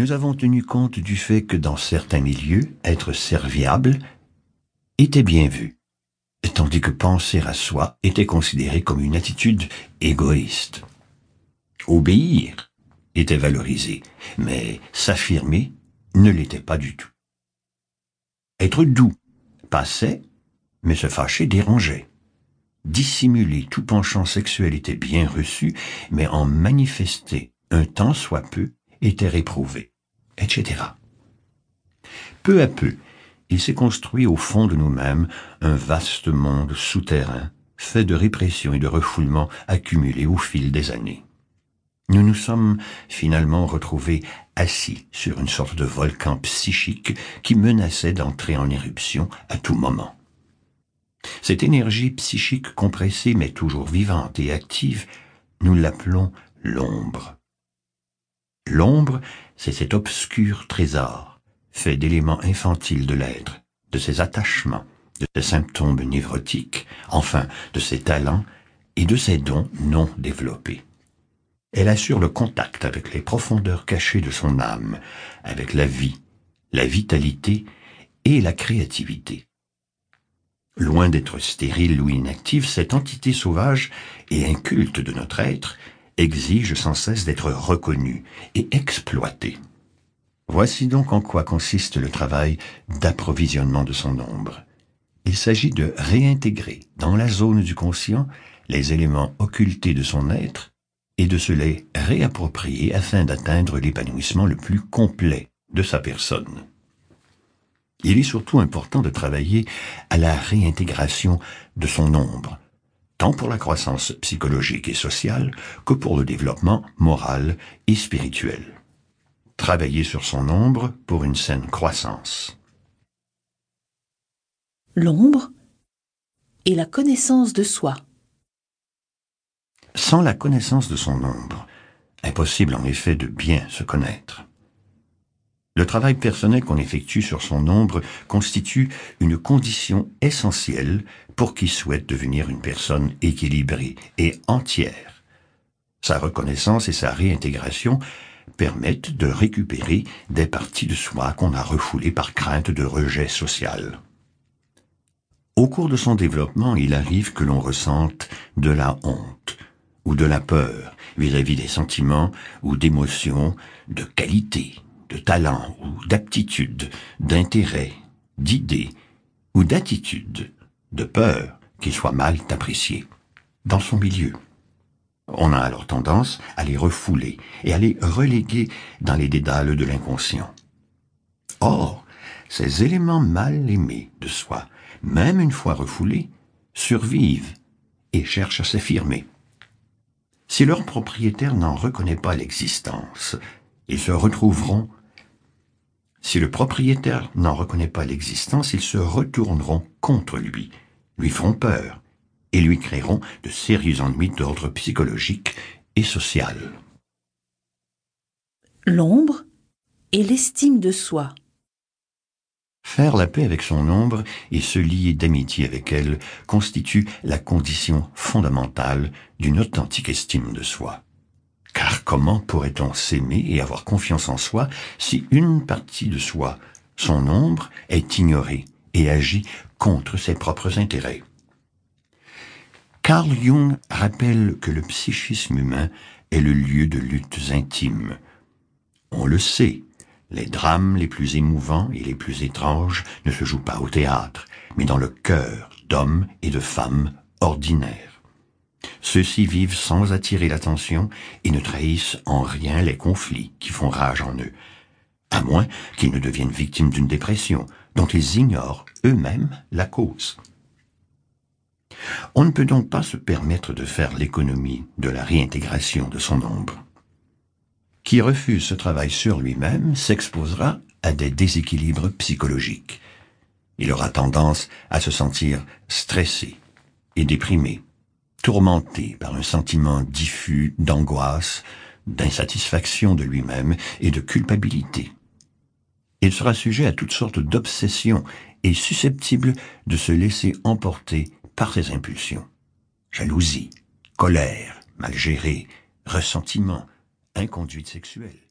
nous avons tenu compte du fait que dans certains milieux, être serviable était bien vu, tandis que penser à soi était considéré comme une attitude égoïste. Obéir était valorisé, mais s'affirmer ne l'était pas du tout. Être doux passait, mais se fâcher dérangeait. Dissimuler tout penchant sexuel était bien reçu, mais en manifester un temps soit peu était réprouvé, etc. Peu à peu, il s'est construit au fond de nous-mêmes un vaste monde souterrain, fait de répression et de refoulement accumulés au fil des années. Nous nous sommes finalement retrouvés assis sur une sorte de volcan psychique qui menaçait d'entrer en éruption à tout moment. Cette énergie psychique compressée mais toujours vivante et active, nous l'appelons l'ombre. L'ombre, c'est cet obscur trésor, fait d'éléments infantiles de l'être, de ses attachements, de ses symptômes névrotiques, enfin de ses talents et de ses dons non développés. Elle assure le contact avec les profondeurs cachées de son âme, avec la vie, la vitalité et la créativité. Loin d'être stérile ou inactive, cette entité sauvage et inculte de notre être exige sans cesse d'être reconnue et exploitée. Voici donc en quoi consiste le travail d'approvisionnement de son ombre. Il s'agit de réintégrer dans la zone du conscient les éléments occultés de son être et de se les réapproprier afin d'atteindre l'épanouissement le plus complet de sa personne. Il est surtout important de travailler à la réintégration de son ombre, tant pour la croissance psychologique et sociale que pour le développement moral et spirituel. Travailler sur son ombre pour une saine croissance. L'ombre et la connaissance de soi. Sans la connaissance de son ombre, impossible en effet de bien se connaître. Le travail personnel qu'on effectue sur son ombre constitue une condition essentielle pour qui souhaite devenir une personne équilibrée et entière. Sa reconnaissance et sa réintégration permettent de récupérer des parties de soi qu'on a refoulées par crainte de rejet social. Au cours de son développement, il arrive que l'on ressente de la honte ou de la peur vis-à-vis des sentiments ou d'émotions de qualité, de talent ou d'aptitude, d'intérêt, d'idées ou d'attitude, de peur qu'il soit mal apprécié dans son milieu. On a alors tendance à les refouler et à les reléguer dans les dédales de l'inconscient. Or, ces éléments mal aimés de soi, même une fois refoulés, survivent et cherchent à s'affirmer. Si leur propriétaire n'en reconnaît pas l'existence, ils se retrouveront si le propriétaire n'en reconnaît pas l'existence, ils se retourneront contre lui, lui feront peur et lui créeront de sérieux ennuis d'ordre psychologique et social. L'ombre et l'estime de soi. Faire la paix avec son ombre et se lier d'amitié avec elle constitue la condition fondamentale d'une authentique estime de soi. Car comment pourrait-on s'aimer et avoir confiance en soi si une partie de soi, son ombre, est ignorée et agit contre ses propres intérêts? Carl Jung rappelle que le psychisme humain est le lieu de luttes intimes. On le sait, les drames les plus émouvants et les plus étranges ne se jouent pas au théâtre, mais dans le cœur d'hommes et de femmes ordinaires. Ceux-ci vivent sans attirer l'attention et ne trahissent en rien les conflits qui font rage en eux, à moins qu'ils ne deviennent victimes d'une dépression dont ils ignorent eux-mêmes la cause. On ne peut donc pas se permettre de faire l'économie de la réintégration de son ombre. Qui refuse ce travail sur lui-même s'exposera à des déséquilibres psychologiques. Il aura tendance à se sentir stressé et déprimé, tourmenté par un sentiment diffus d'angoisse, d'insatisfaction de lui-même et de culpabilité. Il sera sujet à toutes sortes d'obsessions et susceptible de se laisser emporter par ses impulsions. Jalousie, colère, mal gérée, ressentiment, inconduite sexuelle.